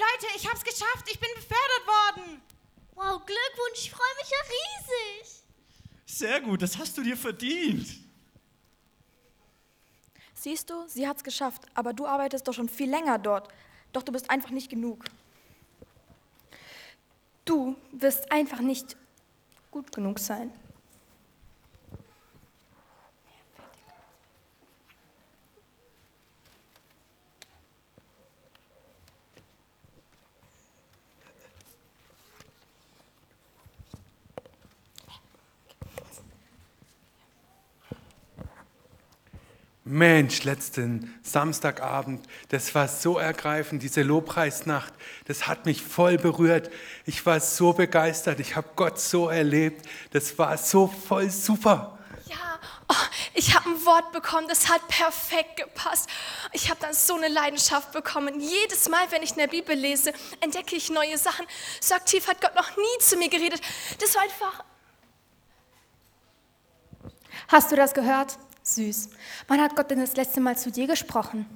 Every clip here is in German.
Leute, ich hab's geschafft. Ich bin befördert worden. Wow, Glückwunsch, ich freue mich ja riesig. Sehr gut, das hast du dir verdient. Siehst du, sie hat's geschafft, aber du arbeitest doch schon viel länger dort. Doch du bist einfach nicht genug. Du wirst einfach nicht gut genug sein. Mensch, letzten Samstagabend, das war so ergreifend, diese Lobpreisnacht, das hat mich voll berührt. Ich war so begeistert, ich habe Gott so erlebt, das war so voll super. Ja, oh, ich habe ein Wort bekommen, das hat perfekt gepasst. Ich habe dann so eine Leidenschaft bekommen. Jedes Mal, wenn ich in der Bibel lese, entdecke ich neue Sachen. So aktiv hat Gott noch nie zu mir geredet. Das war einfach. Hast du das gehört? Süß. Wann hat Gott denn das letzte Mal zu dir gesprochen?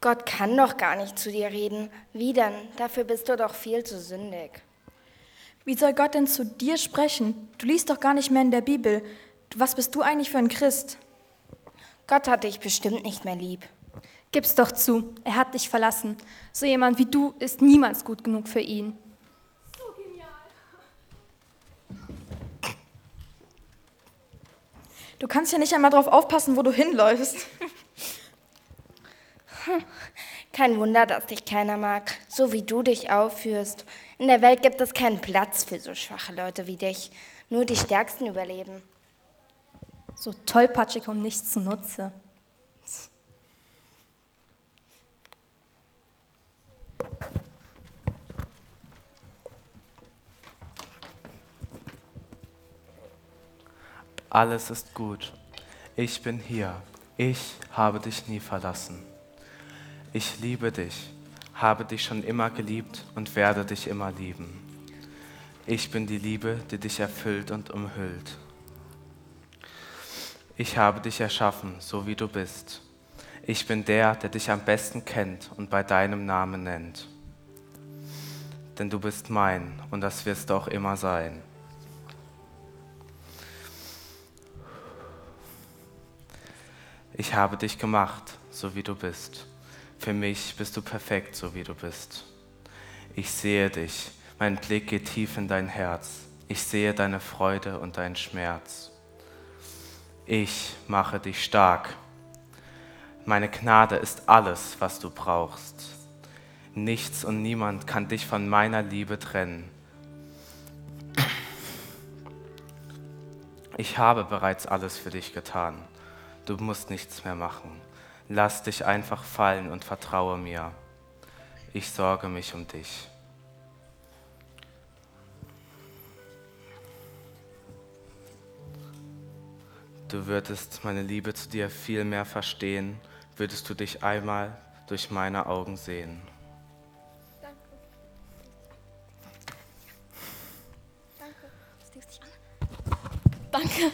Gott kann doch gar nicht zu dir reden. Wie denn? Dafür bist du doch viel zu sündig. Wie soll Gott denn zu dir sprechen? Du liest doch gar nicht mehr in der Bibel. Was bist du eigentlich für ein Christ? Gott hat dich bestimmt nicht mehr lieb. Gib's doch zu, er hat dich verlassen. So jemand wie du ist niemals gut genug für ihn. Du kannst ja nicht einmal darauf aufpassen, wo du hinläufst. Kein Wunder, dass dich keiner mag, so wie du dich aufführst. In der Welt gibt es keinen Platz für so schwache Leute wie dich. Nur die Stärksten überleben. So tollpatschig und nichts zunutze. Alles ist gut. Ich bin hier. Ich habe dich nie verlassen. Ich liebe dich, habe dich schon immer geliebt und werde dich immer lieben. Ich bin die Liebe, die dich erfüllt und umhüllt. Ich habe dich erschaffen, so wie du bist. Ich bin der, der dich am besten kennt und bei deinem Namen nennt. Denn du bist mein und das wirst du auch immer sein. Ich habe dich gemacht, so wie du bist. Für mich bist du perfekt, so wie du bist. Ich sehe dich, mein Blick geht tief in dein Herz. Ich sehe deine Freude und deinen Schmerz. Ich mache dich stark. Meine Gnade ist alles, was du brauchst. Nichts und niemand kann dich von meiner Liebe trennen. Ich habe bereits alles für dich getan. Du musst nichts mehr machen. Lass dich einfach fallen und vertraue mir. Ich sorge mich um dich. Du würdest meine Liebe zu dir viel mehr verstehen, würdest du dich einmal durch meine Augen sehen. Danke. Danke. Danke.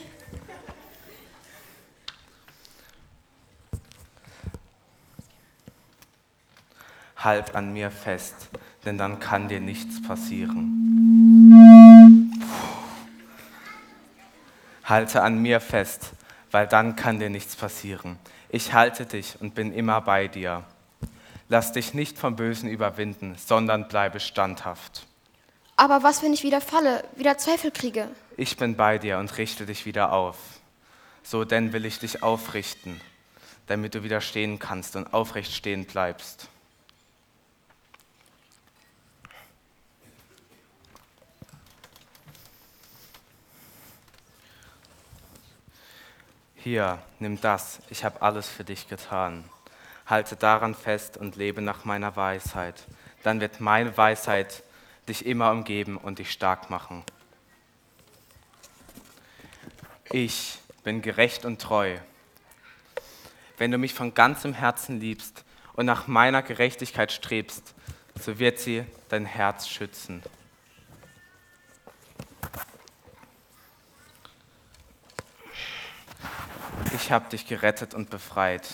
Halt an mir fest, denn dann kann dir nichts passieren. Halte an mir fest, weil dann kann dir nichts passieren. Ich halte dich und bin immer bei dir. Lass dich nicht vom Bösen überwinden, sondern bleibe standhaft. Aber was, wenn ich wieder falle, wieder Zweifel kriege? Ich bin bei dir und richte dich wieder auf. So denn will ich dich aufrichten, damit du wieder stehen kannst und aufrecht stehen bleibst. Hier, nimm das, ich habe alles für dich getan. Halte daran fest und lebe nach meiner Weisheit. Dann wird meine Weisheit dich immer umgeben und dich stark machen. Ich bin gerecht und treu. Wenn du mich von ganzem Herzen liebst und nach meiner Gerechtigkeit strebst, so wird sie dein Herz schützen. Ich habe dich gerettet und befreit.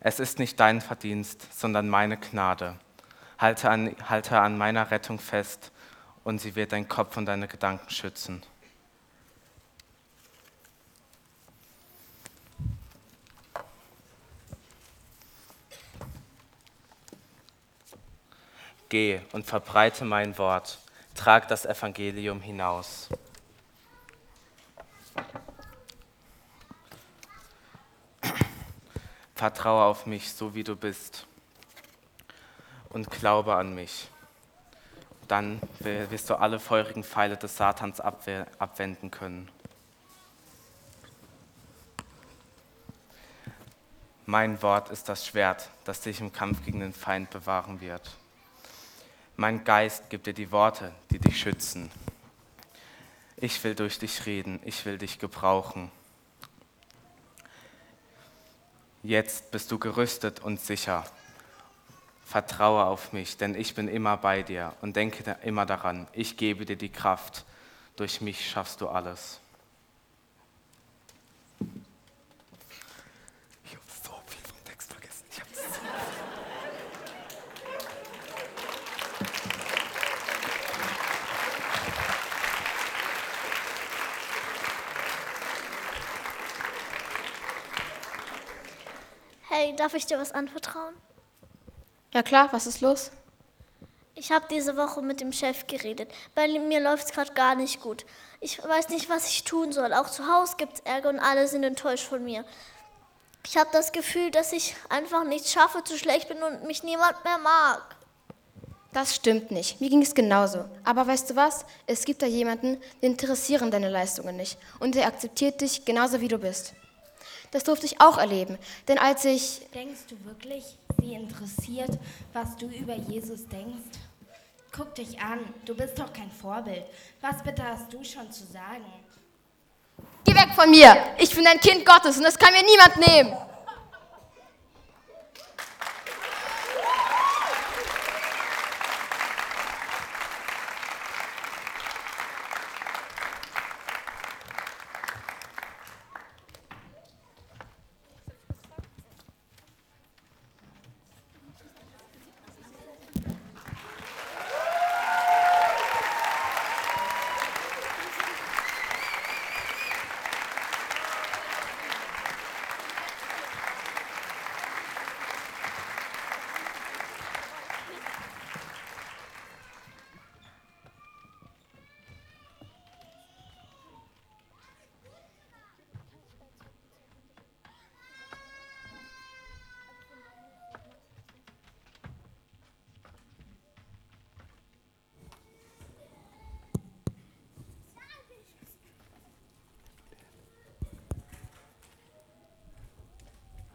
Es ist nicht dein Verdienst, sondern meine Gnade. Halte an, halte an meiner Rettung fest und sie wird deinen Kopf und deine Gedanken schützen. Geh und verbreite mein Wort, trag das Evangelium hinaus. Vertraue auf mich, so wie du bist, und glaube an mich. Dann wirst du alle feurigen Pfeile des Satans abwenden können. Mein Wort ist das Schwert, das dich im Kampf gegen den Feind bewahren wird. Mein Geist gibt dir die Worte, die dich schützen. Ich will durch dich reden, ich will dich gebrauchen. Jetzt bist du gerüstet und sicher. Vertraue auf mich, denn ich bin immer bei dir und denke immer daran, ich gebe dir die Kraft. Durch mich schaffst du alles. Ich habe so viel vom Text vergessen. Ich habe so Hey, darf ich dir was anvertrauen? Ja klar, was ist los? Ich habe diese Woche mit dem Chef geredet. Bei mir läuft es gerade gar nicht gut. Ich weiß nicht, was ich tun soll. Auch zu Hause gibt es Ärger und alle sind enttäuscht von mir. Ich habe das Gefühl, dass ich einfach nichts schaffe, zu schlecht bin und mich niemand mehr mag. Das stimmt nicht. Mir ging es genauso. Aber weißt du was? Es gibt da jemanden, den interessieren deine Leistungen nicht. Und der akzeptiert dich genauso, wie du bist. Das durfte ich auch erleben. Denn als ich. Denkst du wirklich, sie interessiert, was du über Jesus denkst? Guck dich an, du bist doch kein Vorbild. Was bitte hast du schon zu sagen? Geh weg von mir! Ich bin ein Kind Gottes und das kann mir niemand nehmen!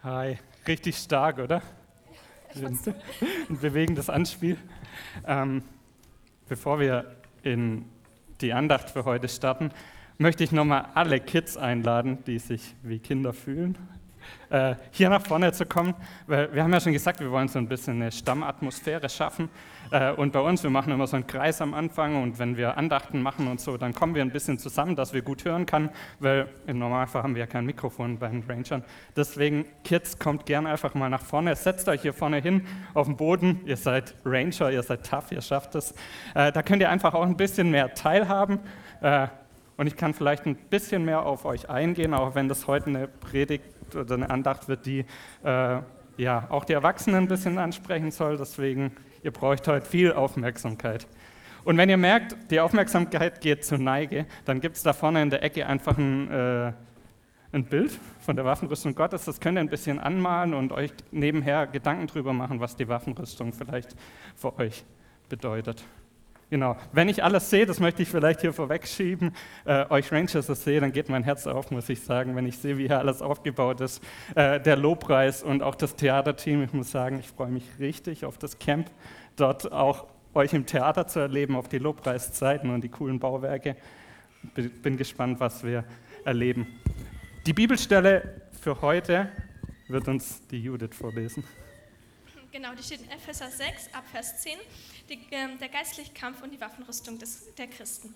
Hi, richtig stark, oder? Ein, bewegendes Anspiel. Ähm, bevor wir in die Andacht für heute starten, möchte ich nochmal alle Kids einladen, die sich wie Kinder fühlen, äh, hier nach vorne zu kommen, weil wir haben ja schon gesagt, wir wollen so ein bisschen eine Stammatmosphäre schaffen. Äh, und bei uns, wir machen immer so einen Kreis am Anfang und wenn wir Andachten machen und so, dann kommen wir ein bisschen zusammen, dass wir gut hören können, weil im Normalfall haben wir ja kein Mikrofon bei den Rangern. Deswegen, Kids, kommt gerne einfach mal nach vorne, setzt euch hier vorne hin auf den Boden. Ihr seid Ranger, ihr seid tough, ihr schafft es. Äh, da könnt ihr einfach auch ein bisschen mehr teilhaben. Und ich kann vielleicht ein bisschen mehr auf euch eingehen, auch wenn das heute eine Predigt oder eine Andacht wird, die äh, ja auch die Erwachsenen ein bisschen ansprechen soll. Deswegen, ihr braucht heute viel Aufmerksamkeit. Und wenn ihr merkt, die Aufmerksamkeit geht zur Neige, dann gibt es da vorne in der Ecke einfach ein, äh, ein Bild von der Waffenrüstung Gottes. Das könnt ihr ein bisschen anmalen und euch nebenher Gedanken drüber machen, was die Waffenrüstung vielleicht für euch bedeutet. Genau. Wenn ich alles sehe, das möchte ich vielleicht hier vorwegschieben, äh, euch Rangers das sehe, dann geht mein Herz auf, muss ich sagen, wenn ich sehe, wie hier alles aufgebaut ist. Äh, der Lobpreis und auch das Theaterteam, ich muss sagen, ich freue mich richtig auf das Camp, dort auch euch im Theater zu erleben, auf die Lobpreiszeiten und die coolen Bauwerke. Bin gespannt, was wir erleben. Die Bibelstelle für heute wird uns die Judith vorlesen. Genau, die steht in Epheser 6 ab Vers 10 die, äh, der geistliche Kampf und die Waffenrüstung des, der Christen.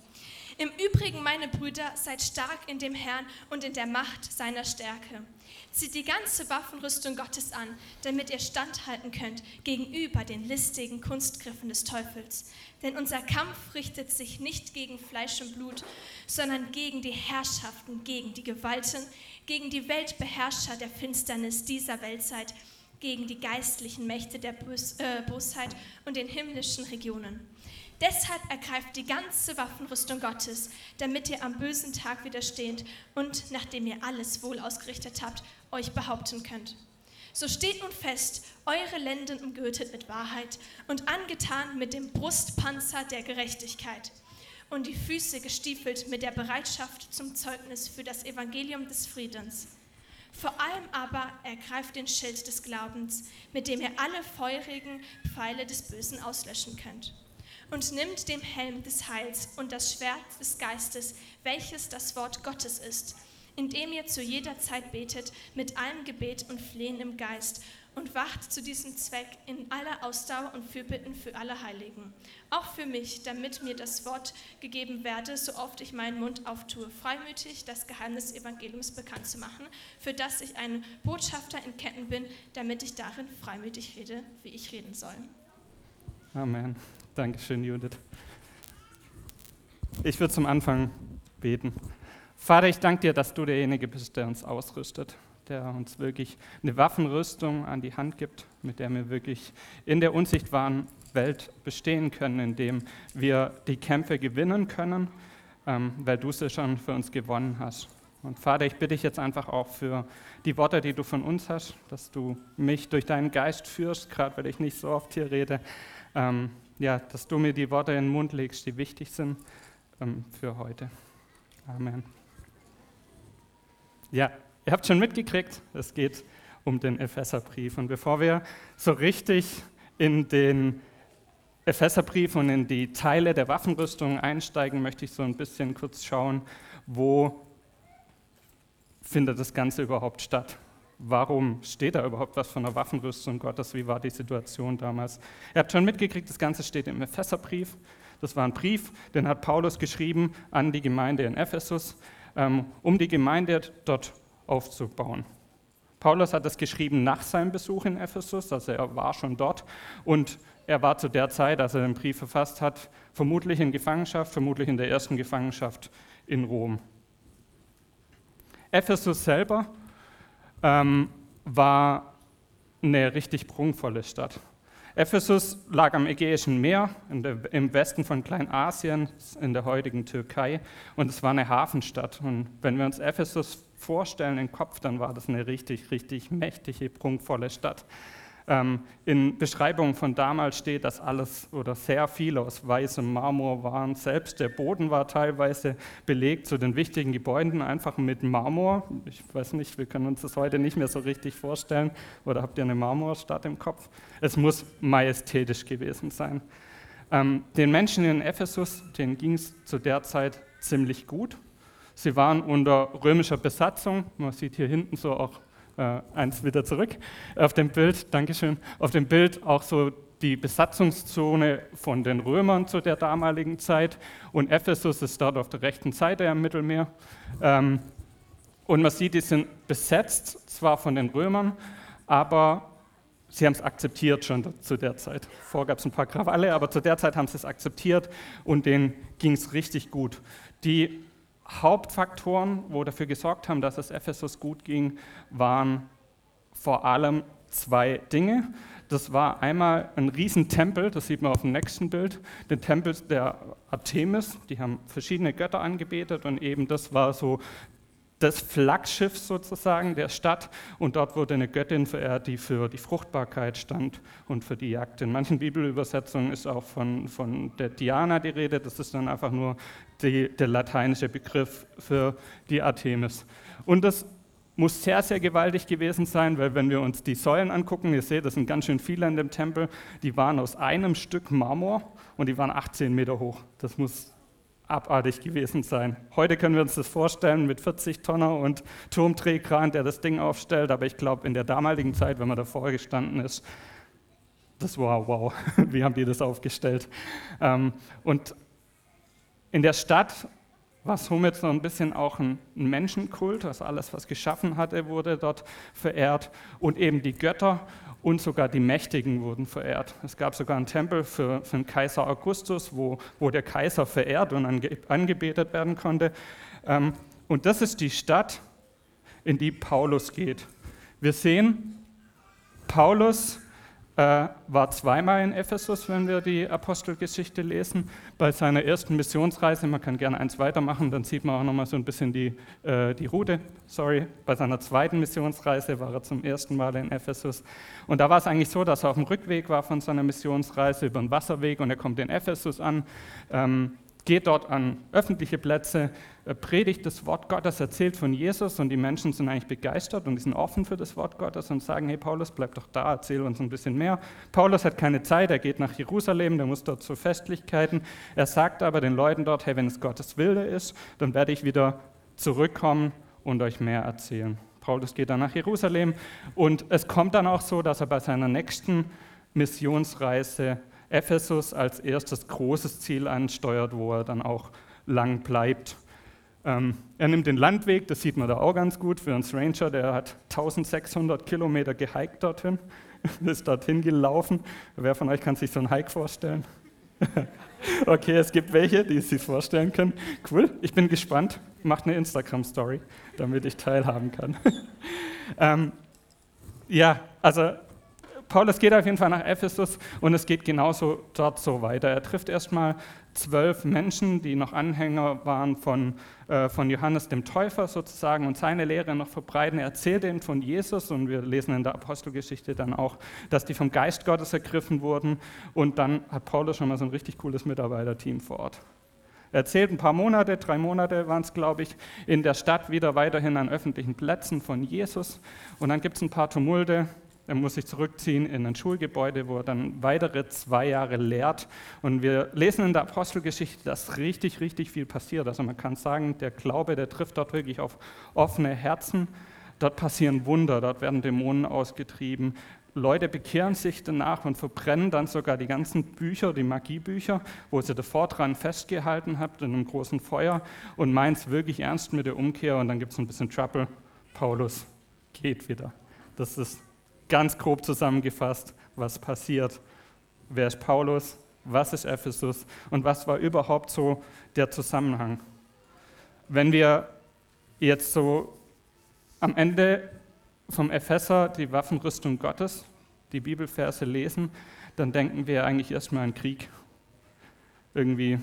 Im Übrigen, meine Brüder, seid stark in dem Herrn und in der Macht seiner Stärke. Zieht die ganze Waffenrüstung Gottes an, damit ihr standhalten könnt gegenüber den listigen Kunstgriffen des Teufels. Denn unser Kampf richtet sich nicht gegen Fleisch und Blut, sondern gegen die Herrschaften, gegen die Gewalten, gegen die Weltbeherrscher der Finsternis dieser Weltzeit, gegen die geistlichen Mächte der Bös äh, Bosheit und den himmlischen Regionen. Deshalb ergreift die ganze Waffenrüstung Gottes, damit ihr am bösen Tag widersteht und, nachdem ihr alles wohl ausgerichtet habt, euch behaupten könnt. So steht nun fest, eure Lenden umgürtet mit Wahrheit und angetan mit dem Brustpanzer der Gerechtigkeit und die Füße gestiefelt mit der Bereitschaft zum Zeugnis für das Evangelium des Friedens. Vor allem aber ergreift den Schild des Glaubens, mit dem ihr alle feurigen Pfeile des Bösen auslöschen könnt. Und nimmt den Helm des Heils und das Schwert des Geistes, welches das Wort Gottes ist, indem ihr zu jeder Zeit betet mit allem Gebet und Flehen im Geist und wacht zu diesem Zweck in aller Ausdauer und Fürbitten für alle Heiligen. Auch für mich, damit mir das Wort gegeben werde, so oft ich meinen Mund auftue, freimütig das Geheimnis des Evangeliums bekannt zu machen, für das ich ein Botschafter in Ketten bin, damit ich darin freimütig rede, wie ich reden soll. Amen. Dankeschön, Judith. Ich würde zum Anfang beten. Vater, ich danke dir, dass du derjenige bist, der uns ausrüstet, der uns wirklich eine Waffenrüstung an die Hand gibt, mit der wir wirklich in der unsichtbaren Welt bestehen können, indem wir die Kämpfe gewinnen können, ähm, weil du sie schon für uns gewonnen hast. Und Vater, ich bitte dich jetzt einfach auch für die Worte, die du von uns hast, dass du mich durch deinen Geist führst, gerade weil ich nicht so oft hier rede, ähm, ja, dass du mir die Worte in den Mund legst, die wichtig sind ähm, für heute. Amen. Ja, ihr habt schon mitgekriegt, es geht um den Epheserbrief. Und bevor wir so richtig in den Epheserbrief und in die Teile der Waffenrüstung einsteigen, möchte ich so ein bisschen kurz schauen, wo findet das Ganze überhaupt statt? Warum steht da überhaupt was von der Waffenrüstung Gottes? Wie war die Situation damals? Ihr habt schon mitgekriegt, das Ganze steht im Epheserbrief. Das war ein Brief, den hat Paulus geschrieben an die Gemeinde in Ephesus. Ähm, um die Gemeinde dort aufzubauen. Paulus hat das geschrieben nach seinem Besuch in Ephesus, also er war schon dort und er war zu der Zeit, als er den Brief verfasst hat, vermutlich in Gefangenschaft, vermutlich in der ersten Gefangenschaft in Rom. Ephesus selber ähm, war eine richtig prunkvolle Stadt. Ephesus lag am Ägäischen Meer der, im Westen von Kleinasien, in der heutigen Türkei, und es war eine Hafenstadt. Und wenn wir uns Ephesus vorstellen im Kopf, dann war das eine richtig, richtig mächtige, prunkvolle Stadt. Ähm, in Beschreibungen von damals steht, dass alles oder sehr viel aus weißem Marmor waren. Selbst der Boden war teilweise belegt zu den wichtigen Gebäuden einfach mit Marmor. Ich weiß nicht, wir können uns das heute nicht mehr so richtig vorstellen. Oder habt ihr eine Marmorstadt im Kopf? Es muss majestätisch gewesen sein. Ähm, den Menschen in Ephesus, denen ging es zu der Zeit ziemlich gut. Sie waren unter römischer Besatzung. Man sieht hier hinten so auch äh, eins wieder zurück auf dem Bild, Dankeschön, auf dem Bild auch so die Besatzungszone von den Römern zu der damaligen Zeit und Ephesus ist dort auf der rechten Seite am Mittelmeer. Ähm, und man sieht, die sind besetzt, zwar von den Römern, aber sie haben es akzeptiert schon zu der Zeit. Vorher gab es ein paar Krawalle, aber zu der Zeit haben sie es akzeptiert und denen ging es richtig gut. Die Hauptfaktoren, wo dafür gesorgt haben, dass es Ephesus gut ging, waren vor allem zwei Dinge. Das war einmal ein Riesentempel, das sieht man auf dem nächsten Bild, den Tempel der Artemis. Die haben verschiedene Götter angebetet und eben das war so das Flaggschiff sozusagen der Stadt und dort wurde eine Göttin verehrt, die für die Fruchtbarkeit stand und für die Jagd. In manchen Bibelübersetzungen ist auch von, von der Diana die Rede, das ist dann einfach nur die, der lateinische Begriff für die Artemis. Und das muss sehr, sehr gewaltig gewesen sein, weil wenn wir uns die Säulen angucken, ihr seht, das sind ganz schön viele in dem Tempel, die waren aus einem Stück Marmor und die waren 18 Meter hoch. Das muss abartig gewesen sein. Heute können wir uns das vorstellen mit 40 Tonner und Turmdrehkran, der das Ding aufstellt, aber ich glaube, in der damaligen Zeit, wenn man davor gestanden ist, das war wow, wie haben die das aufgestellt? Ähm, und in der Stadt war somit so ein bisschen auch ein Menschenkult, also alles, was geschaffen hatte, wurde dort verehrt und eben die Götter und sogar die Mächtigen wurden verehrt. Es gab sogar einen Tempel für, für den Kaiser Augustus, wo, wo der Kaiser verehrt und ange, angebetet werden konnte. Ähm, und das ist die Stadt, in die Paulus geht. Wir sehen, Paulus war zweimal in Ephesus, wenn wir die Apostelgeschichte lesen. Bei seiner ersten Missionsreise, man kann gerne eins weitermachen, dann sieht man auch nochmal so ein bisschen die, äh, die Route. Sorry, bei seiner zweiten Missionsreise war er zum ersten Mal in Ephesus. Und da war es eigentlich so, dass er auf dem Rückweg war von seiner Missionsreise über den Wasserweg und er kommt in Ephesus an. Ähm, geht dort an öffentliche Plätze, predigt das Wort Gottes, erzählt von Jesus und die Menschen sind eigentlich begeistert und die sind offen für das Wort Gottes und sagen, hey Paulus, bleib doch da, erzähl uns ein bisschen mehr. Paulus hat keine Zeit, er geht nach Jerusalem, der muss dort zu Festlichkeiten. Er sagt aber den Leuten dort, hey, wenn es Gottes Wille ist, dann werde ich wieder zurückkommen und euch mehr erzählen. Paulus geht dann nach Jerusalem und es kommt dann auch so, dass er bei seiner nächsten Missionsreise Ephesus als erstes großes Ziel ansteuert, wo er dann auch lang bleibt. Ähm, er nimmt den Landweg, das sieht man da auch ganz gut für einen Stranger, der hat 1600 Kilometer gehiked dorthin, ist dorthin gelaufen. Wer von euch kann sich so einen Hike vorstellen? okay, es gibt welche, die es sich vorstellen können. Cool, ich bin gespannt. Macht eine Instagram-Story, damit ich teilhaben kann. ähm, ja, also Paulus geht auf jeden Fall nach Ephesus und es geht genauso dort so weiter. Er trifft erstmal zwölf Menschen, die noch Anhänger waren von, äh, von Johannes dem Täufer sozusagen und seine Lehre noch verbreiten. Er erzählt ihnen von Jesus und wir lesen in der Apostelgeschichte dann auch, dass die vom Geist Gottes ergriffen wurden und dann hat Paulus schon mal so ein richtig cooles Mitarbeiterteam vor Ort. Er erzählt ein paar Monate, drei Monate waren es, glaube ich, in der Stadt wieder weiterhin an öffentlichen Plätzen von Jesus. Und dann gibt es ein paar Tumulte, er muss sich zurückziehen in ein Schulgebäude, wo er dann weitere zwei Jahre lehrt. Und wir lesen in der Apostelgeschichte, dass richtig, richtig viel passiert. Also man kann sagen, der Glaube, der trifft dort wirklich auf offene Herzen. Dort passieren Wunder, dort werden Dämonen ausgetrieben. Leute bekehren sich danach und verbrennen dann sogar die ganzen Bücher, die Magiebücher, wo sie davor dran festgehalten habt in einem großen Feuer und meint es wirklich ernst mit der Umkehr und dann gibt es ein bisschen Trouble. Paulus geht wieder. Das ist ganz grob zusammengefasst, was passiert. Wer ist Paulus? Was ist Ephesus? Und was war überhaupt so der Zusammenhang? Wenn wir jetzt so am Ende vom Epheser die Waffenrüstung Gottes, die Bibelverse lesen, dann denken wir eigentlich erstmal an Krieg. Irgendwie,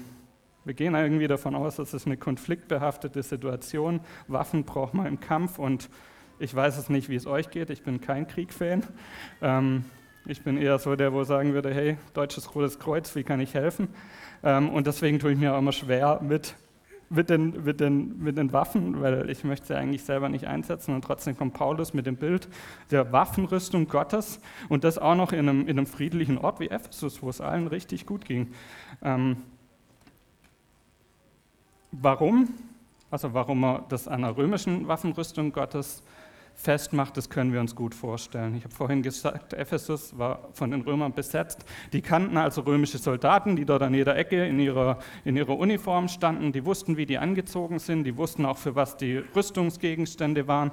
wir gehen irgendwie davon aus, dass es eine konfliktbehaftete Situation, Waffen braucht man im Kampf und ich weiß es nicht, wie es euch geht. Ich bin kein Krieg-Fan. Ähm, ich bin eher so der, wo sagen würde, hey, Deutsches Rotes Kreuz, wie kann ich helfen? Ähm, und deswegen tue ich mir auch immer schwer mit, mit, den, mit, den, mit den Waffen, weil ich möchte sie eigentlich selber nicht einsetzen. Und trotzdem kommt Paulus mit dem Bild der Waffenrüstung Gottes und das auch noch in einem, in einem friedlichen Ort wie Ephesus, wo es allen richtig gut ging. Ähm, warum? Also warum er das an der römischen Waffenrüstung Gottes festmacht, das können wir uns gut vorstellen. Ich habe vorhin gesagt, Ephesus war von den Römern besetzt. Die kannten also römische Soldaten, die dort an jeder Ecke in ihrer, in ihrer Uniform standen. Die wussten, wie die angezogen sind. Die wussten auch, für was die Rüstungsgegenstände waren.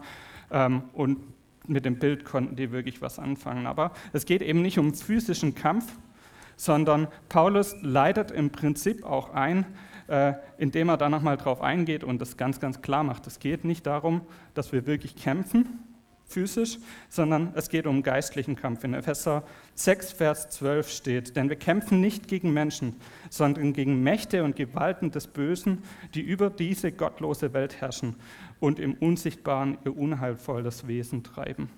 Ähm, und mit dem Bild konnten die wirklich was anfangen. Aber es geht eben nicht um physischen Kampf, sondern Paulus leitet im Prinzip auch ein, äh, indem er da nochmal drauf eingeht und das ganz, ganz klar macht. Es geht nicht darum, dass wir wirklich kämpfen, physisch, sondern es geht um geistlichen Kampf. In Epheser 6, Vers 12 steht, denn wir kämpfen nicht gegen Menschen, sondern gegen Mächte und Gewalten des Bösen, die über diese gottlose Welt herrschen und im Unsichtbaren ihr unheilvolles Wesen treiben.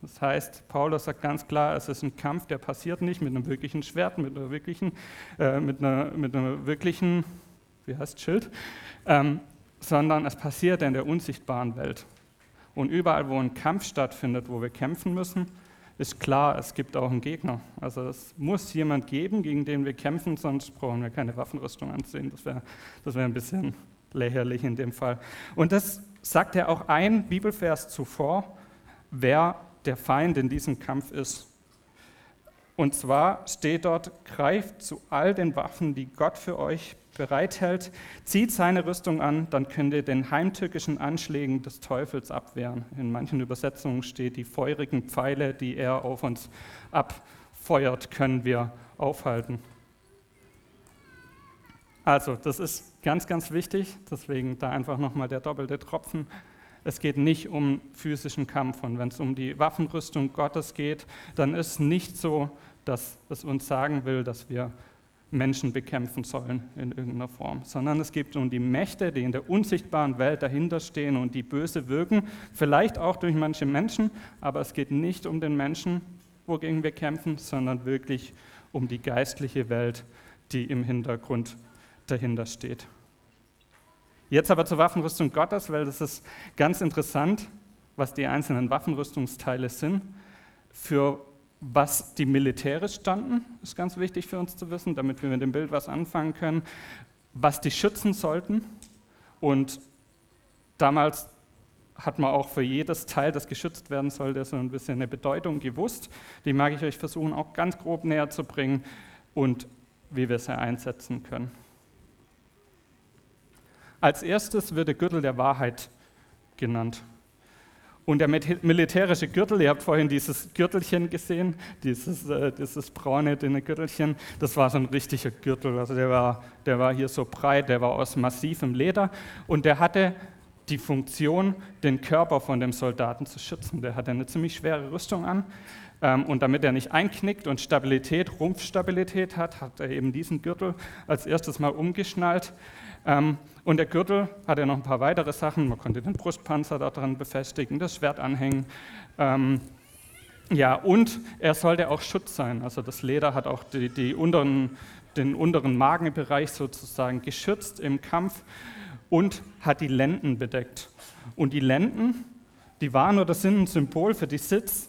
Das heißt, Paulus sagt ganz klar, es ist ein Kampf, der passiert nicht mit einem wirklichen Schwert, mit einer wirklichen, äh, mit einer, mit einer wirklichen wie heißt Schild, ähm, sondern es passiert in der unsichtbaren Welt. Und überall, wo ein Kampf stattfindet, wo wir kämpfen müssen, ist klar, es gibt auch einen Gegner. Also es muss jemand geben, gegen den wir kämpfen, sonst brauchen wir keine Waffenrüstung anziehen. Das wäre das wär ein bisschen lächerlich in dem Fall. Und das sagt ja auch ein Bibelvers zuvor, wer der Feind in diesem Kampf ist. Und zwar steht dort, greift zu all den Waffen, die Gott für euch bereithält, zieht seine Rüstung an, dann könnt ihr den heimtückischen Anschlägen des Teufels abwehren. In manchen Übersetzungen steht, die feurigen Pfeile, die er auf uns abfeuert, können wir aufhalten. Also, das ist ganz, ganz wichtig, deswegen da einfach nochmal der doppelte Tropfen. Es geht nicht um physischen Kampf und wenn es um die Waffenrüstung Gottes geht, dann ist nicht so, dass es uns sagen will, dass wir Menschen bekämpfen sollen in irgendeiner Form, sondern es geht um die Mächte, die in der unsichtbaren Welt dahinter stehen und die böse wirken, vielleicht auch durch manche Menschen, aber es geht nicht um den Menschen, wogegen wir kämpfen, sondern wirklich um die geistliche Welt, die im Hintergrund dahinter steht. Jetzt aber zur Waffenrüstung Gottes, weil das ist ganz interessant, was die einzelnen Waffenrüstungsteile sind. Für was die militärisch standen, ist ganz wichtig für uns zu wissen, damit wir mit dem Bild was anfangen können. Was die schützen sollten. Und damals hat man auch für jedes Teil, das geschützt werden sollte, so ein bisschen eine Bedeutung gewusst. Die mag ich euch versuchen, auch ganz grob näher zu bringen und wie wir sie einsetzen können. Als erstes wird der Gürtel der Wahrheit genannt. Und der militärische Gürtel, ihr habt vorhin dieses Gürtelchen gesehen, dieses, äh, dieses braune, dünne Gürtelchen, das war so ein richtiger Gürtel. Also der war, der war hier so breit, der war aus massivem Leder und der hatte die Funktion, den Körper von dem Soldaten zu schützen. Der hatte eine ziemlich schwere Rüstung an und damit er nicht einknickt und Stabilität, Rumpfstabilität hat, hat er eben diesen Gürtel als erstes mal umgeschnallt. Ähm, und der Gürtel hatte noch ein paar weitere Sachen. Man konnte den Brustpanzer daran befestigen, das Schwert anhängen. Ähm, ja, und er sollte auch Schutz sein. Also das Leder hat auch die, die unteren, den unteren Magenbereich sozusagen geschützt im Kampf und hat die Lenden bedeckt. Und die Lenden, die waren oder sind ein Symbol für, die Sitz,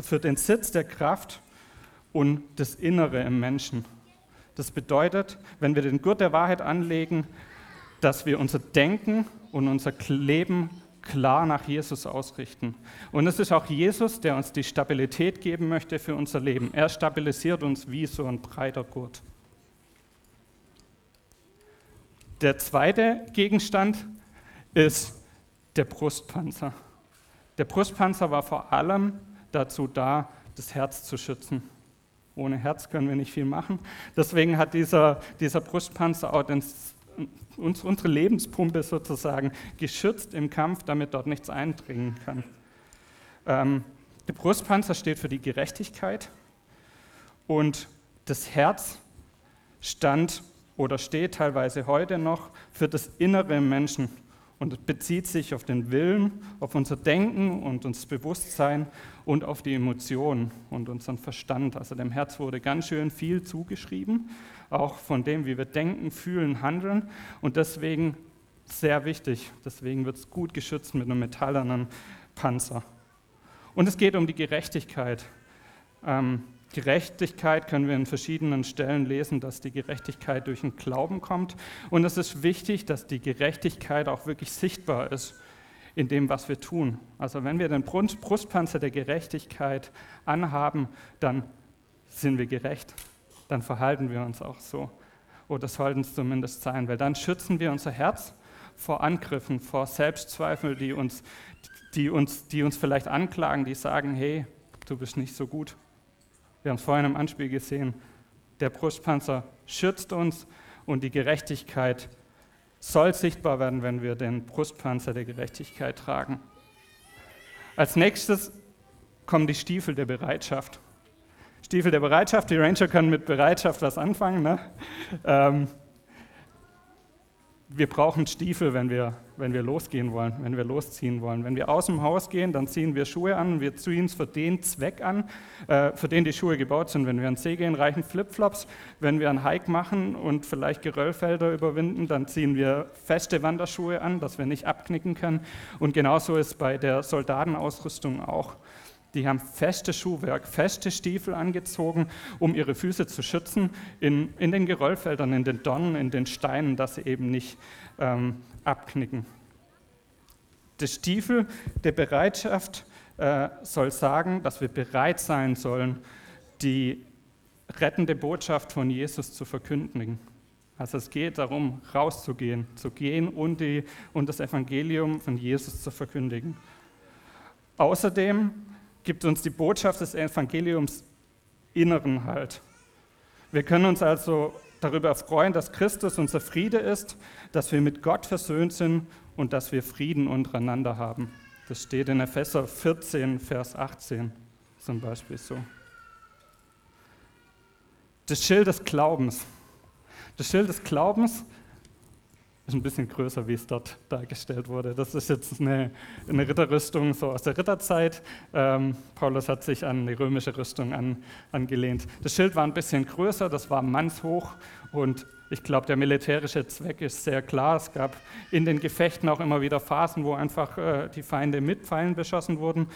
für den Sitz der Kraft und das Innere im Menschen. Das bedeutet, wenn wir den Gurt der Wahrheit anlegen, dass wir unser Denken und unser Leben klar nach Jesus ausrichten. Und es ist auch Jesus, der uns die Stabilität geben möchte für unser Leben. Er stabilisiert uns wie so ein breiter Gurt. Der zweite Gegenstand ist der Brustpanzer. Der Brustpanzer war vor allem dazu da, das Herz zu schützen. Ohne Herz können wir nicht viel machen. Deswegen hat dieser, dieser Brustpanzer auch den, uns, unsere Lebenspumpe sozusagen geschützt im Kampf, damit dort nichts eindringen kann. Ähm, der Brustpanzer steht für die Gerechtigkeit und das Herz stand oder steht teilweise heute noch für das innere Menschen und bezieht sich auf den Willen, auf unser Denken und unser Bewusstsein und auf die Emotionen und unseren Verstand. Also dem Herz wurde ganz schön viel zugeschrieben, auch von dem, wie wir denken, fühlen, handeln. Und deswegen sehr wichtig, deswegen wird es gut geschützt mit einem metallernen Panzer. Und es geht um die Gerechtigkeit. Ähm, Gerechtigkeit können wir in verschiedenen Stellen lesen, dass die Gerechtigkeit durch den Glauben kommt. Und es ist wichtig, dass die Gerechtigkeit auch wirklich sichtbar ist in dem, was wir tun. Also wenn wir den Brustpanzer der Gerechtigkeit anhaben, dann sind wir gerecht. Dann verhalten wir uns auch so. Oder sollten es zumindest sein, weil dann schützen wir unser Herz vor Angriffen, vor Selbstzweifeln, die uns, die uns, die uns vielleicht anklagen, die sagen, hey, du bist nicht so gut wir haben es vorhin im Anspiel gesehen. Der Brustpanzer schützt uns und die Gerechtigkeit soll sichtbar werden, wenn wir den Brustpanzer der Gerechtigkeit tragen. Als nächstes kommen die Stiefel der Bereitschaft. Stiefel der Bereitschaft, die Ranger können mit Bereitschaft was anfangen. Ne? Ähm, wir brauchen Stiefel, wenn wir, wenn wir losgehen wollen, wenn wir losziehen wollen. Wenn wir aus dem Haus gehen, dann ziehen wir Schuhe an. Wir ziehen es für den Zweck an, äh, für den die Schuhe gebaut sind. Wenn wir an See gehen, reichen Flipflops. Wenn wir einen Hike machen und vielleicht Geröllfelder überwinden, dann ziehen wir feste Wanderschuhe an, dass wir nicht abknicken können. Und genauso ist bei der Soldatenausrüstung auch. Die haben festes Schuhwerk, feste Stiefel angezogen, um ihre Füße zu schützen in, in den Geröllfeldern, in den Dornen, in den Steinen, dass sie eben nicht ähm, abknicken. Der Stiefel der Bereitschaft äh, soll sagen, dass wir bereit sein sollen, die rettende Botschaft von Jesus zu verkündigen. Also es geht darum, rauszugehen, zu gehen und, die, und das Evangelium von Jesus zu verkündigen. Außerdem gibt uns die Botschaft des Evangeliums inneren Halt. Wir können uns also darüber freuen, dass Christus unser Friede ist, dass wir mit Gott versöhnt sind und dass wir Frieden untereinander haben. Das steht in Epheser 14, Vers 18 zum Beispiel so. Das Schild des Glaubens. Das Schild des Glaubens ist ein bisschen größer, wie es dort dargestellt wurde. Das ist jetzt eine, eine Ritterrüstung so aus der Ritterzeit. Ähm, Paulus hat sich an die römische Rüstung an, angelehnt. Das Schild war ein bisschen größer, das war mannshoch und ich glaube, der militärische Zweck ist sehr klar. Es gab in den Gefechten auch immer wieder Phasen, wo einfach äh, die Feinde mit Pfeilen beschossen wurden.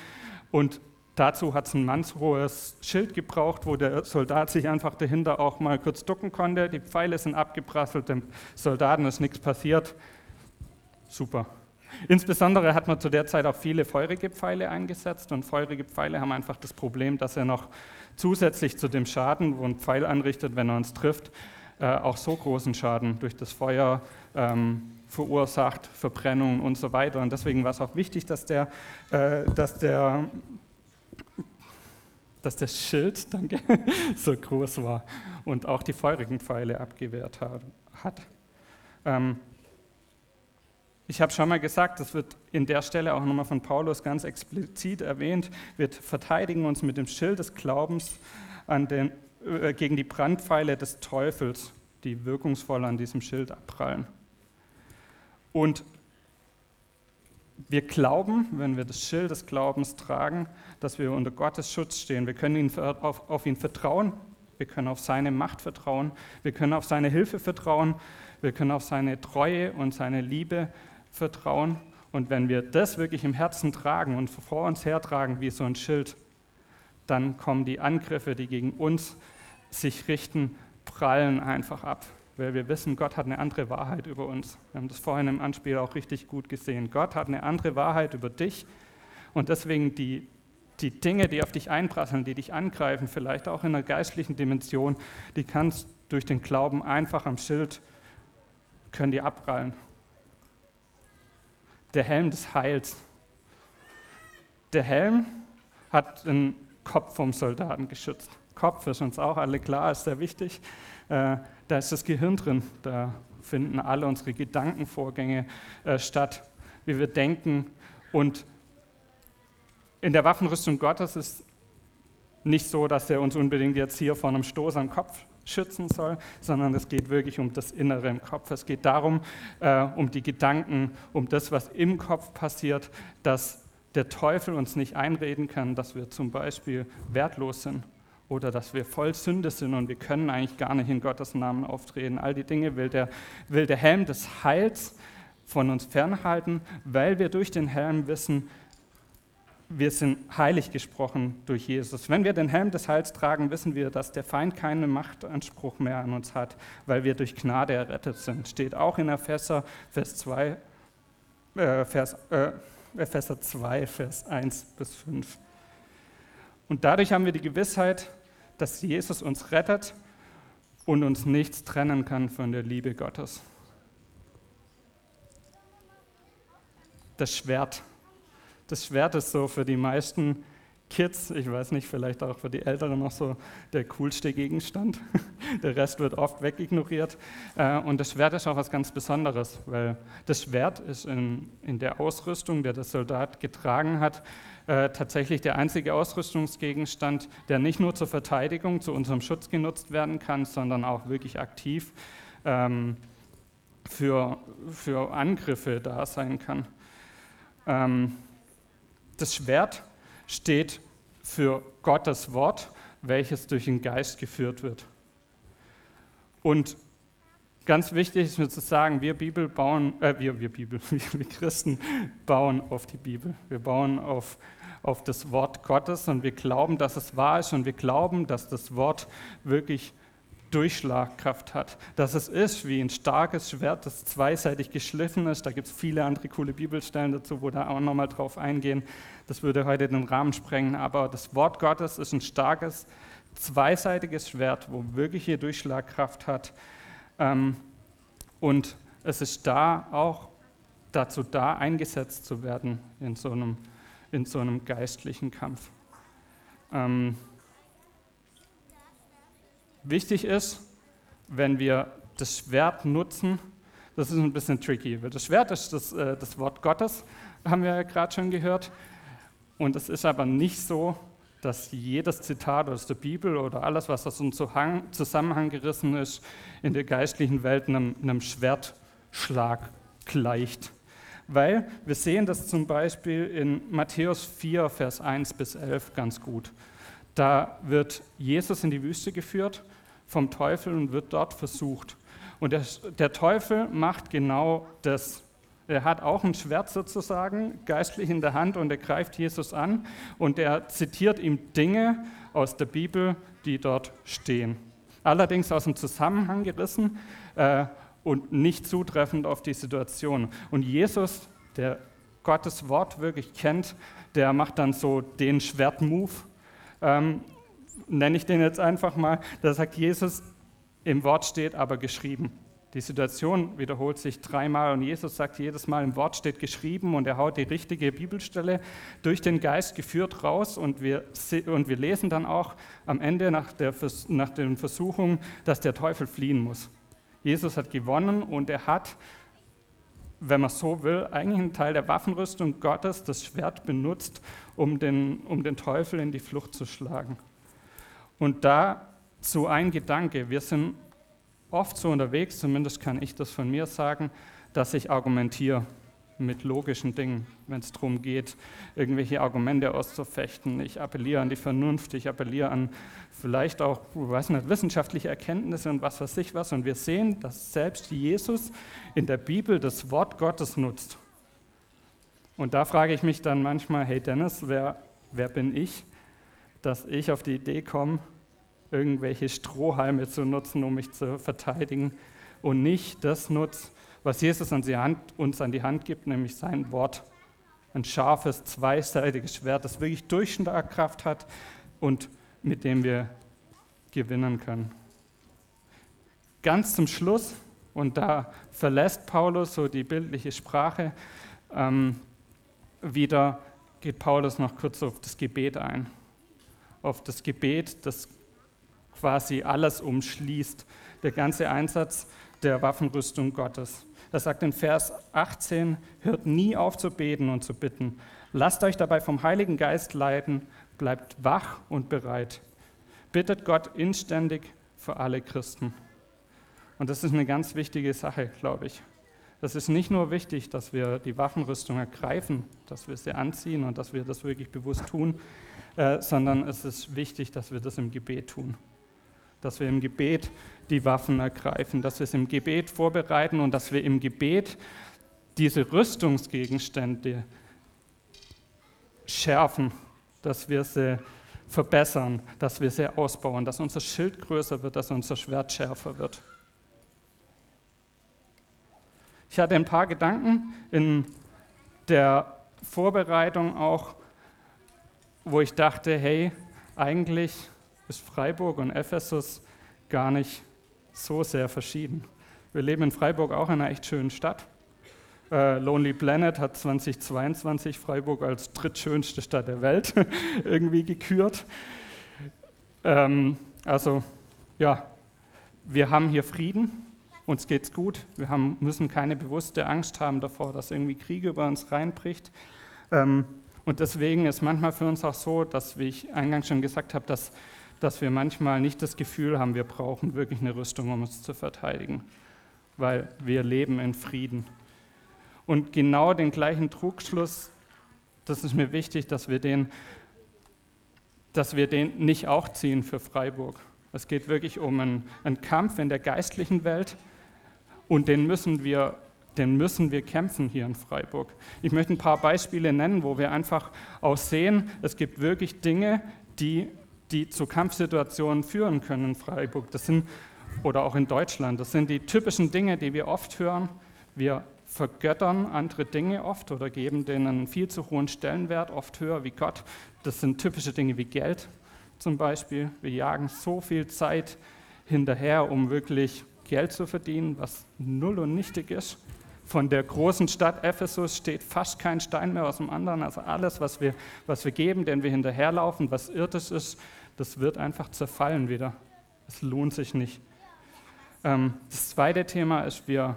Und Dazu hat es ein mannshohes Schild gebraucht, wo der Soldat sich einfach dahinter auch mal kurz ducken konnte. Die Pfeile sind abgeprasselt, dem Soldaten ist nichts passiert. Super. Insbesondere hat man zu der Zeit auch viele feurige Pfeile eingesetzt und feurige Pfeile haben einfach das Problem, dass er noch zusätzlich zu dem Schaden, wo ein Pfeil anrichtet, wenn er uns trifft, äh, auch so großen Schaden durch das Feuer ähm, verursacht, Verbrennung und so weiter. Und deswegen war es auch wichtig, dass der, äh, dass der dass das Schild danke, so groß war und auch die feurigen Pfeile abgewehrt hat. Ähm, ich habe schon mal gesagt, das wird in der Stelle auch nochmal von Paulus ganz explizit erwähnt. Wir verteidigen uns mit dem Schild des Glaubens den, äh, gegen die Brandpfeile des Teufels, die wirkungsvoll an diesem Schild abprallen. Und wir glauben, wenn wir das Schild des Glaubens tragen, dass wir unter Gottes Schutz stehen. Wir können ihn auf, auf ihn vertrauen, wir können auf seine Macht vertrauen, wir können auf seine Hilfe vertrauen, wir können auf seine Treue und seine Liebe vertrauen. Und wenn wir das wirklich im Herzen tragen und vor uns hertragen wie so ein Schild, dann kommen die Angriffe, die gegen uns sich richten, prallen einfach ab weil wir wissen, Gott hat eine andere Wahrheit über uns. Wir haben das vorhin im Anspiel auch richtig gut gesehen. Gott hat eine andere Wahrheit über dich und deswegen die, die Dinge, die auf dich einprasseln, die dich angreifen, vielleicht auch in einer geistlichen Dimension, die kannst durch den Glauben einfach am Schild, können die abprallen. Der Helm des Heils. Der Helm hat den Kopf vom Soldaten geschützt. Kopf ist uns auch alle klar, ist sehr wichtig. Da ist das Gehirn drin, da finden alle unsere Gedankenvorgänge äh, statt, wie wir denken. Und in der Waffenrüstung Gottes ist nicht so, dass er uns unbedingt jetzt hier vor einem Stoß am Kopf schützen soll, sondern es geht wirklich um das Innere im Kopf. Es geht darum, äh, um die Gedanken, um das, was im Kopf passiert, dass der Teufel uns nicht einreden kann, dass wir zum Beispiel wertlos sind oder dass wir voll Sünde sind und wir können eigentlich gar nicht in Gottes Namen auftreten. All die Dinge will der, will der Helm des Heils von uns fernhalten, weil wir durch den Helm wissen, wir sind heilig gesprochen durch Jesus. Wenn wir den Helm des Heils tragen, wissen wir, dass der Feind keinen Machtanspruch mehr an uns hat, weil wir durch Gnade errettet sind. Steht auch in Epheser, Vers 2, äh, Vers, äh, Epheser 2, Vers 1 bis 5. Und dadurch haben wir die Gewissheit, dass Jesus uns rettet und uns nichts trennen kann von der Liebe Gottes. Das Schwert. Das Schwert ist so für die meisten Kids, ich weiß nicht, vielleicht auch für die Älteren noch so der coolste Gegenstand. Der Rest wird oft wegignoriert. Äh, und das Schwert ist auch was ganz Besonderes, weil das Schwert ist in, in der Ausrüstung, der der Soldat getragen hat, äh, tatsächlich der einzige Ausrüstungsgegenstand, der nicht nur zur Verteidigung, zu unserem Schutz genutzt werden kann, sondern auch wirklich aktiv ähm, für, für Angriffe da sein kann. Ähm, das Schwert steht für Gottes Wort, welches durch den Geist geführt wird. Und ganz wichtig ist mir zu sagen, wir Bibel bauen, äh, wir, wir Bibel, wir Christen bauen auf die Bibel. Wir bauen auf auf das Wort Gottes und wir glauben, dass es wahr ist und wir glauben, dass das Wort wirklich Durchschlagkraft hat. Dass es ist wie ein starkes Schwert, das zweiseitig geschliffen ist. Da gibt es viele andere coole Bibelstellen dazu, wo da auch nochmal drauf eingehen. Das würde heute den Rahmen sprengen. Aber das Wort Gottes ist ein starkes, zweiseitiges Schwert, wo wirklich hier Durchschlagkraft hat. Ähm, Und es ist da auch dazu da, eingesetzt zu werden in so einem, in so einem geistlichen Kampf. Ähm, wichtig ist, wenn wir das Schwert nutzen, das ist ein bisschen tricky, weil das Schwert ist das, äh, das Wort Gottes, haben wir ja gerade schon gehört. Und es ist aber nicht so, dass jedes Zitat aus der Bibel oder alles, was aus einem Zusammenhang gerissen ist, in der geistlichen Welt einem, einem Schwertschlag gleicht. Weil wir sehen das zum Beispiel in Matthäus 4, Vers 1 bis 11 ganz gut. Da wird Jesus in die Wüste geführt vom Teufel und wird dort versucht. Und der, der Teufel macht genau das. Er hat auch ein Schwert sozusagen geistlich in der Hand und er greift Jesus an und er zitiert ihm Dinge aus der Bibel, die dort stehen. Allerdings aus dem Zusammenhang gerissen äh, und nicht zutreffend auf die Situation. Und Jesus, der Gottes Wort wirklich kennt, der macht dann so den Schwertmove, ähm, nenne ich den jetzt einfach mal. Da sagt Jesus, im Wort steht aber geschrieben. Die Situation wiederholt sich dreimal und Jesus sagt jedes Mal, im Wort steht geschrieben und er haut die richtige Bibelstelle durch den Geist geführt raus und wir, und wir lesen dann auch am Ende nach, der, nach den Versuchungen, dass der Teufel fliehen muss. Jesus hat gewonnen und er hat, wenn man so will, eigentlich einen Teil der Waffenrüstung Gottes, das Schwert benutzt, um den, um den Teufel in die Flucht zu schlagen. Und dazu ein Gedanke, wir sind oft so unterwegs, zumindest kann ich das von mir sagen, dass ich argumentiere mit logischen Dingen, wenn es darum geht, irgendwelche Argumente auszufechten. Ich appelliere an die Vernunft, ich appelliere an vielleicht auch, weiß nicht, wissenschaftliche Erkenntnisse und was weiß ich was. Und wir sehen, dass selbst Jesus in der Bibel das Wort Gottes nutzt. Und da frage ich mich dann manchmal, hey Dennis, wer, wer bin ich, dass ich auf die Idee komme, irgendwelche Strohhalme zu nutzen, um mich zu verteidigen und nicht das nutze, was Jesus an Hand, uns an die Hand gibt, nämlich sein Wort. Ein scharfes, zweiseitiges Schwert, das wirklich Durchschlagkraft hat und mit dem wir gewinnen können. Ganz zum Schluss, und da verlässt Paulus so die bildliche Sprache, ähm, wieder geht Paulus noch kurz auf das Gebet ein. Auf das Gebet, das quasi alles umschließt, der ganze Einsatz der Waffenrüstung Gottes. Er sagt in Vers 18, hört nie auf zu beten und zu bitten. Lasst euch dabei vom Heiligen Geist leiten, bleibt wach und bereit. Bittet Gott inständig für alle Christen. Und das ist eine ganz wichtige Sache, glaube ich. Das ist nicht nur wichtig, dass wir die Waffenrüstung ergreifen, dass wir sie anziehen und dass wir das wirklich bewusst tun, äh, sondern es ist wichtig, dass wir das im Gebet tun dass wir im Gebet die Waffen ergreifen, dass wir es im Gebet vorbereiten und dass wir im Gebet diese Rüstungsgegenstände schärfen, dass wir sie verbessern, dass wir sie ausbauen, dass unser Schild größer wird, dass unser Schwert schärfer wird. Ich hatte ein paar Gedanken in der Vorbereitung auch, wo ich dachte, hey, eigentlich ist Freiburg und Ephesus gar nicht so sehr verschieden. Wir leben in Freiburg auch in einer echt schönen Stadt. Äh, Lonely Planet hat 2022 Freiburg als drittschönste Stadt der Welt irgendwie gekürt. Ähm, also ja, wir haben hier Frieden, uns geht's gut. Wir haben, müssen keine bewusste Angst haben davor, dass irgendwie Krieg über uns reinbricht. Ähm, und deswegen ist manchmal für uns auch so, dass, wie ich eingangs schon gesagt habe, dass dass wir manchmal nicht das Gefühl haben, wir brauchen wirklich eine Rüstung, um uns zu verteidigen, weil wir leben in Frieden. Und genau den gleichen Trugschluss, das ist mir wichtig, dass wir den, dass wir den nicht auch ziehen für Freiburg. Es geht wirklich um einen, einen Kampf in der geistlichen Welt und den müssen wir den müssen wir kämpfen hier in Freiburg. Ich möchte ein paar Beispiele nennen, wo wir einfach auch sehen, es gibt wirklich Dinge, die die zu Kampfsituationen führen können in Freiburg. Das sind, oder auch in Deutschland. Das sind die typischen Dinge, die wir oft hören. Wir vergöttern andere Dinge oft oder geben denen einen viel zu hohen Stellenwert, oft höher wie Gott. Das sind typische Dinge wie Geld zum Beispiel. Wir jagen so viel Zeit hinterher, um wirklich Geld zu verdienen, was null und nichtig ist. Von der großen Stadt Ephesus steht fast kein Stein mehr aus dem anderen. Also alles, was wir, was wir geben, denn wir hinterherlaufen, was irdisch ist, das wird einfach zerfallen wieder. Es lohnt sich nicht. Ähm, das zweite Thema ist, wir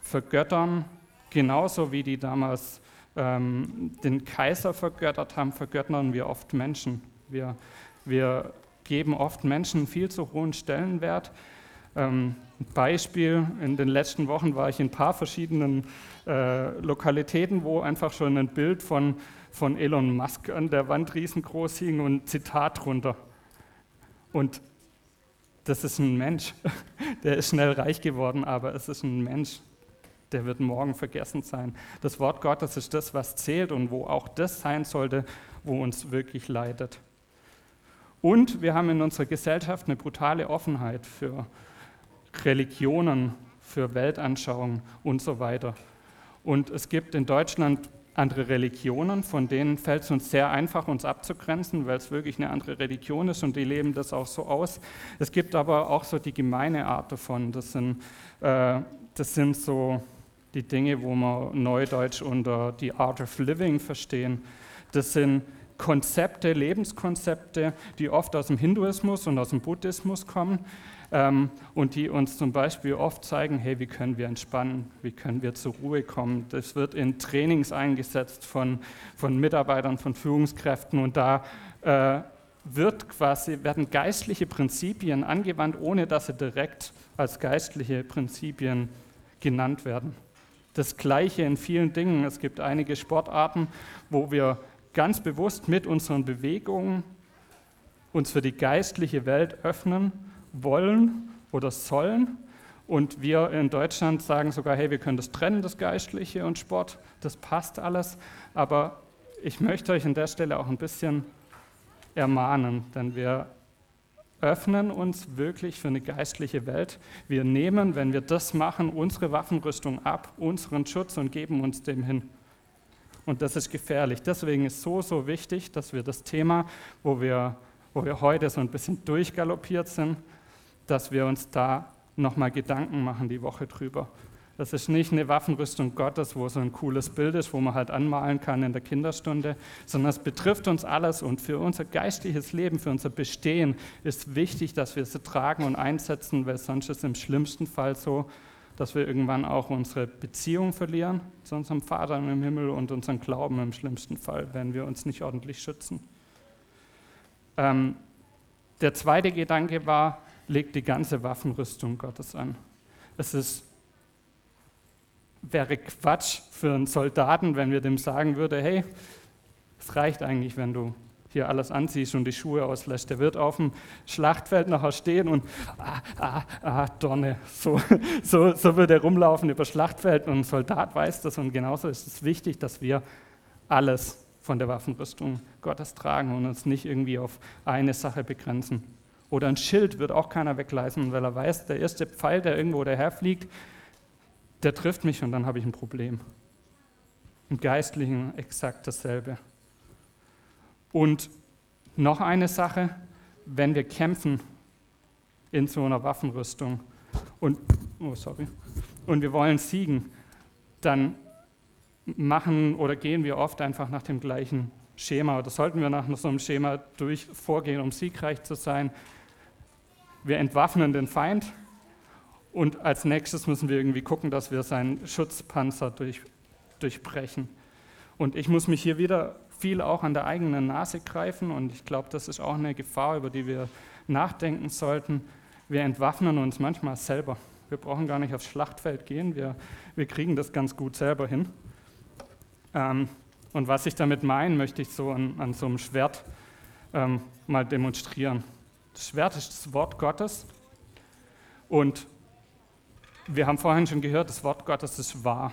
vergöttern genauso wie die damals ähm, den Kaiser vergöttert haben, vergöttern wir oft Menschen. Wir, wir geben oft Menschen viel zu hohen Stellenwert. Ähm, Beispiel, in den letzten Wochen war ich in ein paar verschiedenen äh, Lokalitäten, wo einfach schon ein Bild von, von Elon Musk an der Wand riesengroß hing und ein Zitat drunter. Und das ist ein Mensch, der ist schnell reich geworden, aber es ist ein Mensch, der wird morgen vergessen sein. Das Wort Gottes ist das, was zählt und wo auch das sein sollte, wo uns wirklich leidet. Und wir haben in unserer Gesellschaft eine brutale Offenheit für Religionen, für Weltanschauungen und so weiter. Und es gibt in Deutschland andere Religionen, von denen fällt es uns sehr einfach, uns abzugrenzen, weil es wirklich eine andere Religion ist und die leben das auch so aus. Es gibt aber auch so die gemeine Art davon. Das sind, äh, das sind so die Dinge, wo wir neudeutsch unter die Art of Living verstehen. Das sind Konzepte, Lebenskonzepte, die oft aus dem Hinduismus und aus dem Buddhismus kommen ähm, und die uns zum Beispiel oft zeigen, hey, wie können wir entspannen, wie können wir zur Ruhe kommen. Das wird in Trainings eingesetzt von, von Mitarbeitern, von Führungskräften und da äh, wird quasi, werden geistliche Prinzipien angewandt, ohne dass sie direkt als geistliche Prinzipien genannt werden. Das Gleiche in vielen Dingen. Es gibt einige Sportarten, wo wir ganz bewusst mit unseren Bewegungen uns für die geistliche Welt öffnen wollen oder sollen. Und wir in Deutschland sagen sogar, hey, wir können das trennen, das Geistliche und Sport, das passt alles. Aber ich möchte euch an der Stelle auch ein bisschen ermahnen, denn wir öffnen uns wirklich für eine geistliche Welt. Wir nehmen, wenn wir das machen, unsere Waffenrüstung ab, unseren Schutz und geben uns dem hin. Und das ist gefährlich. Deswegen ist so, so wichtig, dass wir das Thema, wo wir, wo wir heute so ein bisschen durchgaloppiert sind, dass wir uns da nochmal Gedanken machen die Woche drüber. Das ist nicht eine Waffenrüstung Gottes, wo so ein cooles Bild ist, wo man halt anmalen kann in der Kinderstunde, sondern es betrifft uns alles und für unser geistliches Leben, für unser Bestehen ist wichtig, dass wir sie tragen und einsetzen, weil sonst ist es im schlimmsten Fall so, dass wir irgendwann auch unsere Beziehung verlieren zu unserem Vater im Himmel und unseren Glauben im schlimmsten Fall, wenn wir uns nicht ordentlich schützen. Ähm, der zweite Gedanke war, legt die ganze Waffenrüstung Gottes an. Es ist, wäre Quatsch für einen Soldaten, wenn wir dem sagen würden, hey, es reicht eigentlich, wenn du hier alles anziehst und die Schuhe auslässt. Der wird auf dem Schlachtfeld nachher stehen und ah, ah, ah, Donne. So, so, so wird er rumlaufen über Schlachtfeld und ein Soldat weiß das und genauso ist es wichtig, dass wir alles von der Waffenrüstung Gottes tragen und uns nicht irgendwie auf eine Sache begrenzen. Oder ein Schild wird auch keiner wegleisten, weil er weiß, der erste Pfeil, der irgendwo daherfliegt, der trifft mich und dann habe ich ein Problem. Im Geistlichen exakt dasselbe. Und noch eine Sache, wenn wir kämpfen in so einer Waffenrüstung und, oh sorry, und wir wollen siegen, dann machen oder gehen wir oft einfach nach dem gleichen Schema oder sollten wir nach so einem Schema durch vorgehen, um siegreich zu sein. Wir entwaffnen den Feind und als nächstes müssen wir irgendwie gucken, dass wir seinen Schutzpanzer durch, durchbrechen. Und ich muss mich hier wieder viel auch an der eigenen Nase greifen und ich glaube, das ist auch eine Gefahr, über die wir nachdenken sollten. Wir entwaffnen uns manchmal selber. Wir brauchen gar nicht aufs Schlachtfeld gehen, wir, wir kriegen das ganz gut selber hin. Ähm, und was ich damit meine, möchte ich so an, an so einem Schwert ähm, mal demonstrieren. Das Schwert ist das Wort Gottes und wir haben vorhin schon gehört, das Wort Gottes ist wahr.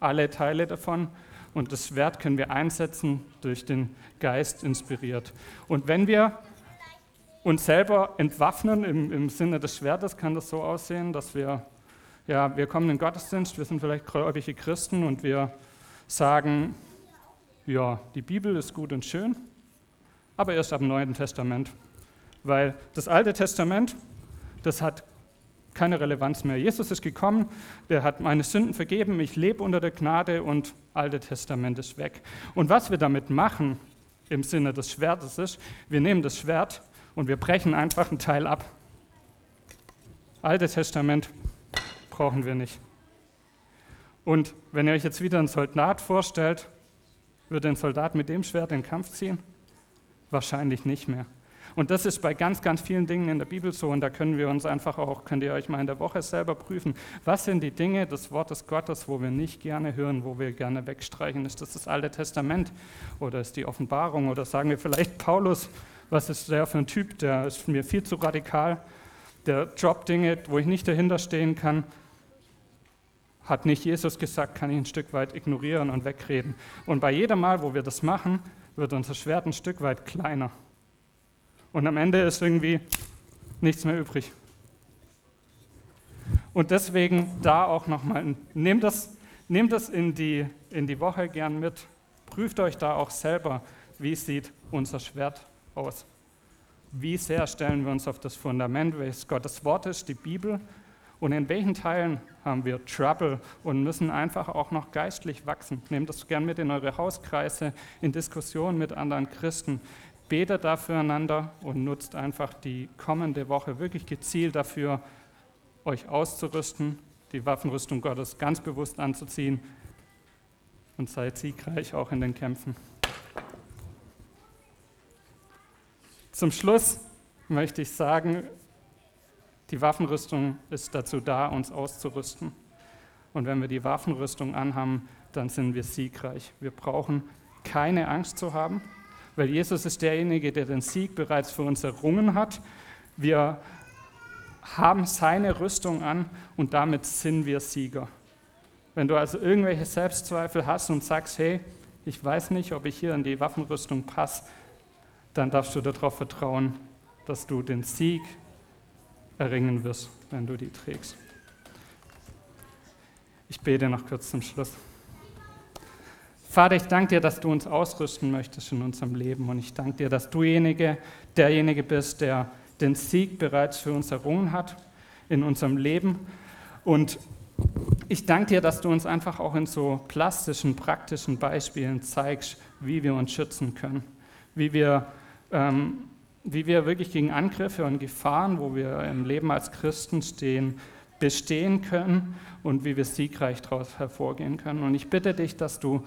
Alle Teile davon und das Schwert können wir einsetzen, durch den Geist inspiriert. Und wenn wir uns selber entwaffnen im, im Sinne des Schwertes, kann das so aussehen, dass wir, ja, wir kommen in den Gottesdienst, wir sind vielleicht gläubige Christen und wir sagen, ja, die Bibel ist gut und schön, aber erst ab dem Neuen Testament. Weil das Alte Testament, das hat keine Relevanz mehr. Jesus ist gekommen, der hat meine Sünden vergeben, ich lebe unter der Gnade und Alte Testament ist weg. Und was wir damit machen im Sinne des Schwertes ist, wir nehmen das Schwert und wir brechen einfach einen Teil ab. Alte Testament brauchen wir nicht. Und wenn ihr euch jetzt wieder einen Soldat vorstellt, würde ein Soldat mit dem Schwert den Kampf ziehen? Wahrscheinlich nicht mehr. Und das ist bei ganz, ganz vielen Dingen in der Bibel so. Und da können wir uns einfach auch, könnt ihr euch mal in der Woche selber prüfen, was sind die Dinge des Wortes Gottes, wo wir nicht gerne hören, wo wir gerne wegstreichen? Ist das das Alte Testament oder ist die Offenbarung oder sagen wir vielleicht Paulus, was ist der für ein Typ, der ist mir viel zu radikal, der droppt Dinge, wo ich nicht dahinter stehen kann. Hat nicht Jesus gesagt, kann ich ein Stück weit ignorieren und wegreden. Und bei jedem Mal, wo wir das machen, wird unser Schwert ein Stück weit kleiner. Und am Ende ist irgendwie nichts mehr übrig. Und deswegen da auch nochmal, nehmt das, nehmt das in, die, in die Woche gern mit. Prüft euch da auch selber, wie sieht unser Schwert aus. Wie sehr stellen wir uns auf das Fundament, welches Gottes Wort ist, die Bibel, und in welchen Teilen haben wir Trouble und müssen einfach auch noch geistlich wachsen. Nehmt das gern mit in eure Hauskreise, in Diskussionen mit anderen Christen. Betet da füreinander und nutzt einfach die kommende Woche wirklich gezielt dafür, euch auszurüsten, die Waffenrüstung Gottes ganz bewusst anzuziehen und seid siegreich auch in den Kämpfen. Zum Schluss möchte ich sagen, die Waffenrüstung ist dazu da, uns auszurüsten. Und wenn wir die Waffenrüstung anhaben, dann sind wir siegreich. Wir brauchen keine Angst zu haben, weil Jesus ist derjenige, der den Sieg bereits für uns errungen hat. Wir haben seine Rüstung an und damit sind wir Sieger. Wenn du also irgendwelche Selbstzweifel hast und sagst, hey, ich weiß nicht, ob ich hier in die Waffenrüstung passe, dann darfst du darauf vertrauen, dass du den Sieg erringen wirst, wenn du die trägst. Ich bete noch kurz zum Schluss. Vater, ich danke dir, dass du uns ausrüsten möchtest in unserem Leben und ich danke dir, dass du derjenige, derjenige bist, der den Sieg bereits für uns errungen hat in unserem Leben. Und ich danke dir, dass du uns einfach auch in so plastischen, praktischen Beispielen zeigst, wie wir uns schützen können, wie wir ähm, wie wir wirklich gegen Angriffe und Gefahren, wo wir im Leben als Christen stehen, bestehen können und wie wir siegreich daraus hervorgehen können. Und ich bitte dich, dass du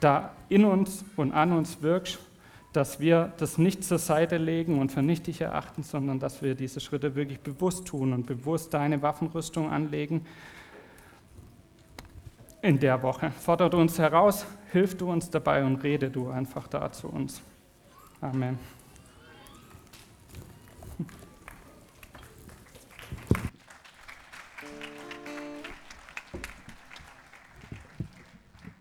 da in uns und an uns wirkst, dass wir das nicht zur Seite legen und für nichtig erachten, sondern dass wir diese Schritte wirklich bewusst tun und bewusst deine Waffenrüstung anlegen in der Woche. Fordert uns heraus, hilf du uns dabei und rede du einfach da zu uns. Amen.